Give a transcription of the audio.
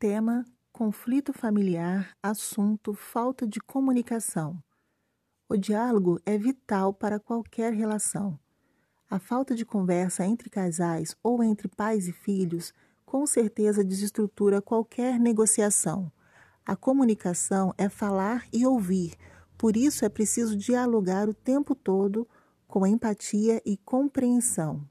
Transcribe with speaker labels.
Speaker 1: Tema: conflito familiar, assunto: falta de comunicação. O diálogo é vital para qualquer relação. A falta de conversa entre casais ou entre pais e filhos com certeza desestrutura qualquer negociação. A comunicação é falar e ouvir, por isso é preciso dialogar o tempo todo com empatia e compreensão.